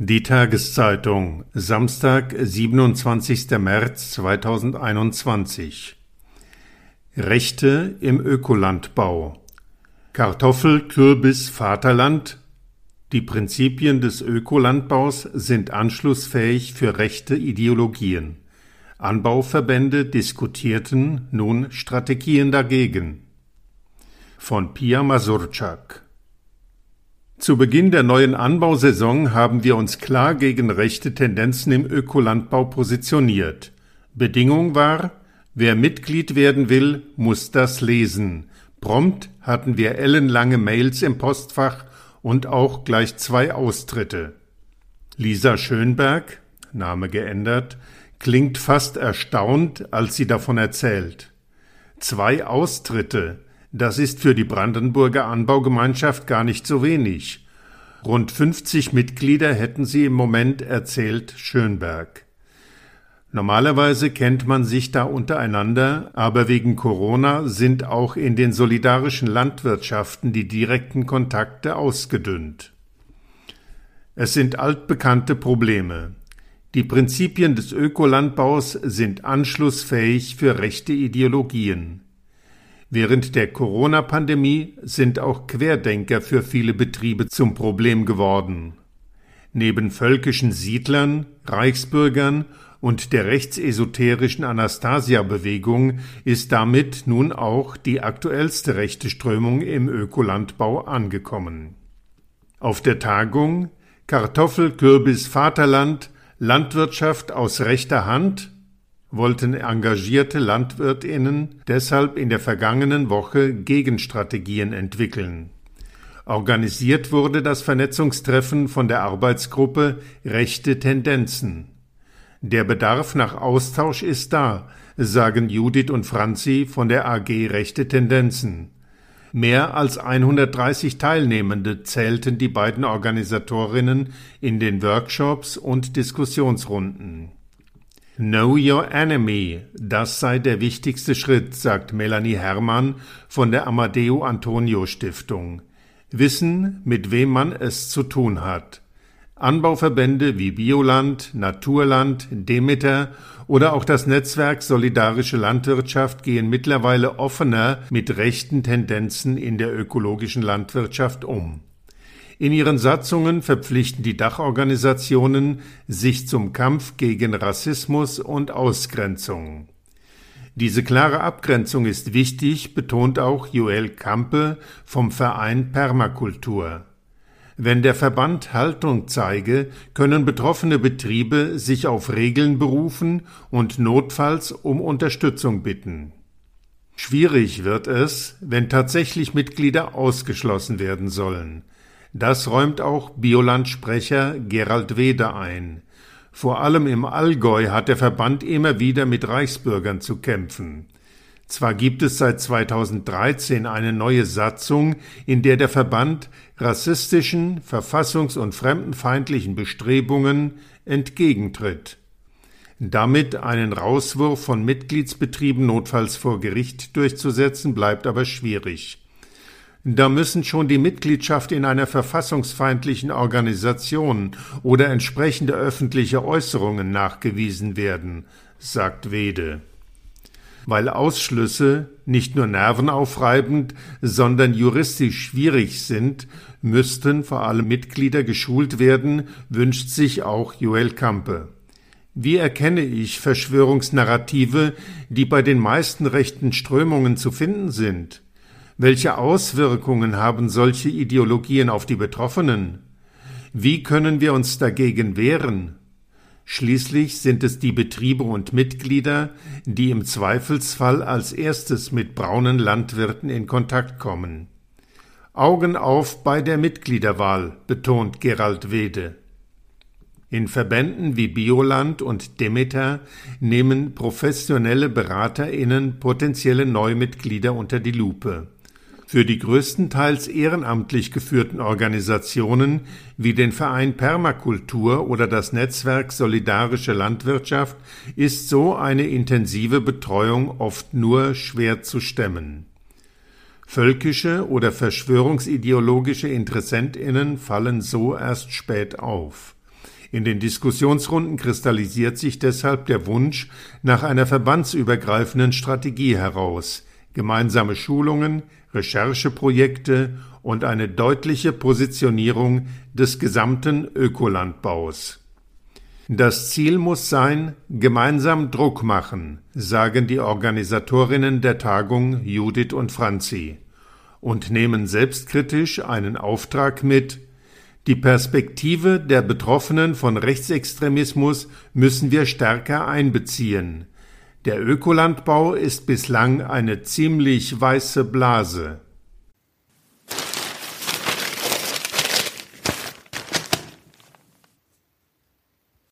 Die Tageszeitung, Samstag, 27. März 2021. Rechte im Ökolandbau. Kartoffel, Kürbis, Vaterland. Die Prinzipien des Ökolandbaus sind anschlussfähig für rechte Ideologien. Anbauverbände diskutierten nun Strategien dagegen. Von Pia Masurczak zu Beginn der neuen Anbausaison haben wir uns klar gegen rechte Tendenzen im Ökolandbau positioniert. Bedingung war, wer Mitglied werden will, muss das lesen. Prompt hatten wir ellenlange Mails im Postfach und auch gleich zwei Austritte. Lisa Schönberg, Name geändert, klingt fast erstaunt, als sie davon erzählt. Zwei Austritte, das ist für die Brandenburger Anbaugemeinschaft gar nicht so wenig. Rund 50 Mitglieder hätten sie im Moment, erzählt Schönberg. Normalerweise kennt man sich da untereinander, aber wegen Corona sind auch in den solidarischen Landwirtschaften die direkten Kontakte ausgedünnt. Es sind altbekannte Probleme. Die Prinzipien des Ökolandbaus sind anschlussfähig für rechte Ideologien. Während der Corona-Pandemie sind auch Querdenker für viele Betriebe zum Problem geworden. Neben völkischen Siedlern, Reichsbürgern und der rechtsesoterischen Anastasia-Bewegung ist damit nun auch die aktuellste rechte Strömung im Ökolandbau angekommen. Auf der Tagung Kartoffel, Kürbis, Vaterland, Landwirtschaft aus rechter Hand wollten engagierte Landwirtinnen deshalb in der vergangenen Woche Gegenstrategien entwickeln. Organisiert wurde das Vernetzungstreffen von der Arbeitsgruppe Rechte Tendenzen. Der Bedarf nach Austausch ist da, sagen Judith und Franzi von der AG Rechte Tendenzen. Mehr als 130 Teilnehmende zählten die beiden Organisatorinnen in den Workshops und Diskussionsrunden. Know Your Enemy, das sei der wichtigste Schritt, sagt Melanie Herrmann von der Amadeo Antonio Stiftung. Wissen, mit wem man es zu tun hat. Anbauverbände wie Bioland, Naturland, Demeter oder auch das Netzwerk Solidarische Landwirtschaft gehen mittlerweile offener mit rechten Tendenzen in der ökologischen Landwirtschaft um. In ihren Satzungen verpflichten die Dachorganisationen sich zum Kampf gegen Rassismus und Ausgrenzung. Diese klare Abgrenzung ist wichtig, betont auch Joel Kampe vom Verein Permakultur. Wenn der Verband Haltung zeige, können betroffene Betriebe sich auf Regeln berufen und notfalls um Unterstützung bitten. Schwierig wird es, wenn tatsächlich Mitglieder ausgeschlossen werden sollen. Das räumt auch Bioland-Sprecher Gerald Weder ein. Vor allem im Allgäu hat der Verband immer wieder mit Reichsbürgern zu kämpfen. Zwar gibt es seit 2013 eine neue Satzung, in der der Verband rassistischen, verfassungs- und fremdenfeindlichen Bestrebungen entgegentritt. Damit einen Rauswurf von Mitgliedsbetrieben notfalls vor Gericht durchzusetzen, bleibt aber schwierig. Da müssen schon die Mitgliedschaft in einer verfassungsfeindlichen Organisation oder entsprechende öffentliche Äußerungen nachgewiesen werden, sagt Wede. Weil Ausschlüsse nicht nur nervenaufreibend, sondern juristisch schwierig sind, müssten vor allem Mitglieder geschult werden, wünscht sich auch Joel Kampe. Wie erkenne ich Verschwörungsnarrative, die bei den meisten rechten Strömungen zu finden sind? Welche Auswirkungen haben solche Ideologien auf die Betroffenen? Wie können wir uns dagegen wehren? Schließlich sind es die Betriebe und Mitglieder, die im Zweifelsfall als erstes mit braunen Landwirten in Kontakt kommen. Augen auf bei der Mitgliederwahl, betont Gerald Wede. In Verbänden wie Bioland und Demeter nehmen professionelle BeraterInnen potenzielle Neumitglieder unter die Lupe. Für die größtenteils ehrenamtlich geführten Organisationen wie den Verein Permakultur oder das Netzwerk Solidarische Landwirtschaft ist so eine intensive Betreuung oft nur schwer zu stemmen. Völkische oder verschwörungsideologische Interessentinnen fallen so erst spät auf. In den Diskussionsrunden kristallisiert sich deshalb der Wunsch nach einer verbandsübergreifenden Strategie heraus, gemeinsame Schulungen, Rechercheprojekte und eine deutliche Positionierung des gesamten Ökolandbaus. Das Ziel muss sein, gemeinsam Druck machen, sagen die Organisatorinnen der Tagung Judith und Franzi, und nehmen selbstkritisch einen Auftrag mit, die Perspektive der Betroffenen von Rechtsextremismus müssen wir stärker einbeziehen. Der Ökolandbau ist bislang eine ziemlich weiße Blase.